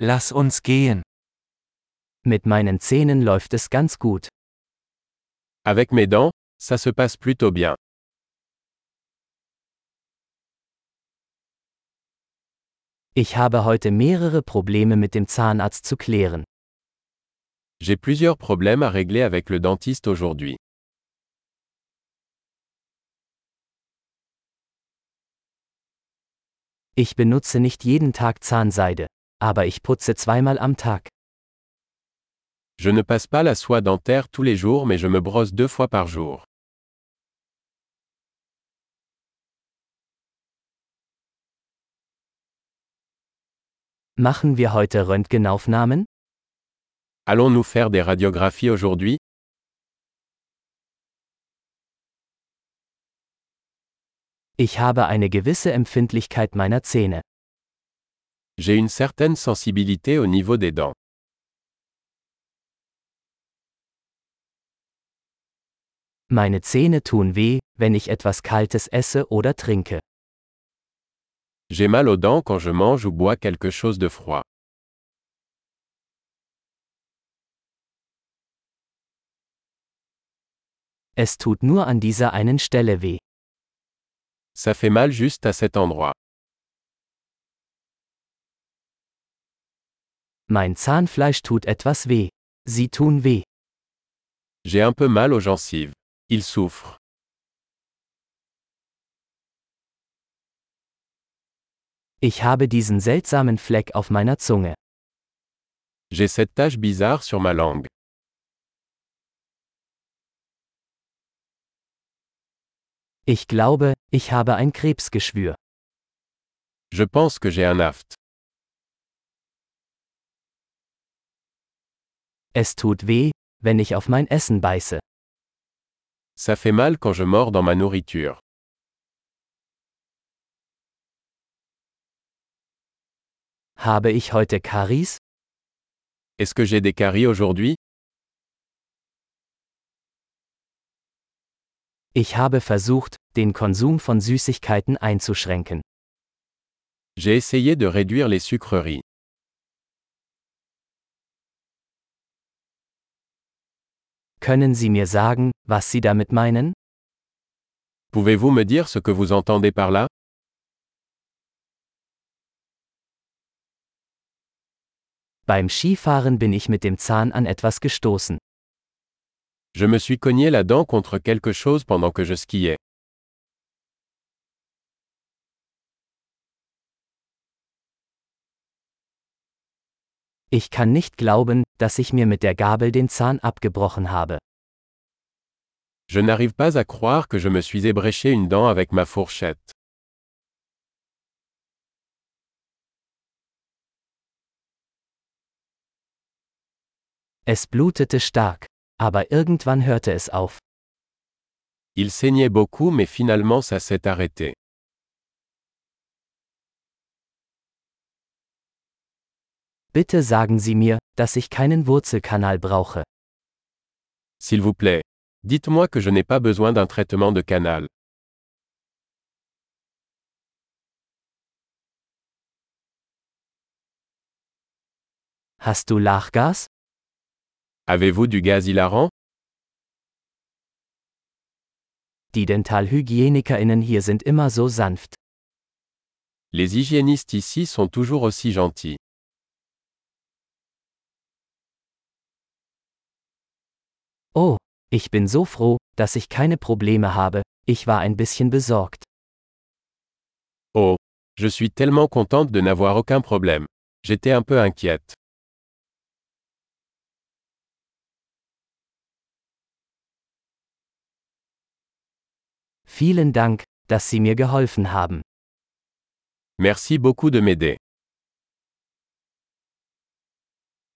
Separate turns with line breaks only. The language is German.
Lass uns gehen.
Mit meinen Zähnen läuft es ganz gut.
Avec mes dents, ça se passe plutôt bien.
Ich habe heute mehrere Probleme mit dem Zahnarzt zu klären.
J'ai plusieurs problèmes à régler avec le dentiste aujourd'hui.
Ich benutze nicht jeden Tag Zahnseide, aber ich putze zweimal am Tag.
Je ne passe pas la soie dentaire tous les jours mais je me brosse deux fois par jour.
Machen wir heute Röntgenaufnahmen?
Allons-nous faire des radiographies aujourd'hui
Ich habe eine gewisse Empfindlichkeit meiner Zähne.
J'ai une certaine sensibilité au niveau des dents.
Meine Zähne tun weh, wenn ich etwas Kaltes esse oder trinke.
J'ai mal aux dents quand je mange ou bois quelque chose de froid.
Es tut nur an dieser einen Stelle weh.
Ça fait mal juste à cet endroit.
Mein Zahnfleisch tut etwas weh. Sie tun weh.
J'ai un peu mal aux gencives. Il souffre.
Ich habe diesen seltsamen Fleck auf meiner Zunge.
J'ai cette tache bizarre sur ma langue.
Ich glaube, ich habe ein Krebsgeschwür.
Je pense que j'ai un aft.
Es tut weh, wenn ich auf mein Essen beiße.
Ça fait mal quand je mords dans ma nourriture.
Habe ich heute Karies?
Est-ce que j'ai des caries aujourd'hui
Ich habe versucht, den Konsum von Süßigkeiten einzuschränken.
J'ai essayé de réduire les sucreries.
Können Sie mir sagen, was Sie damit meinen?
Pouvez-vous me dire ce que vous entendez par là
Beim Skifahren bin ich mit dem Zahn an etwas gestoßen.
Je me suis cogné la dent contre quelque chose pendant que je skiais.
Ich kann nicht glauben, dass ich mir mit der Gabel den Zahn abgebrochen habe.
Je n'arrive pas à croire que je me suis ébréché une dent avec ma fourchette.
Es blutete stark, aber irgendwann hörte es auf.
Il saignait beaucoup mais finalement ça s'est arrêté.
Bitte sagen Sie mir, dass ich keinen Wurzelkanal brauche.
S'il vous plaît. Dites-moi que je n'ai pas besoin d'un traitement de canal.
Hast du Lachgas?
Avez-vous du gaz hilarant
Die Dentalhygienikerinnen hier sind immer so sanft.
Les hygiénistes ici sont toujours aussi gentils.
Oh, ich bin so froh, dass ich keine Probleme habe, ich war ein bisschen besorgt.
Oh, je suis tellement contente de n'avoir aucun problème. J'étais un peu inquiète.
Vielen Dank, dass Sie mir geholfen haben.
Merci beaucoup de m'aider.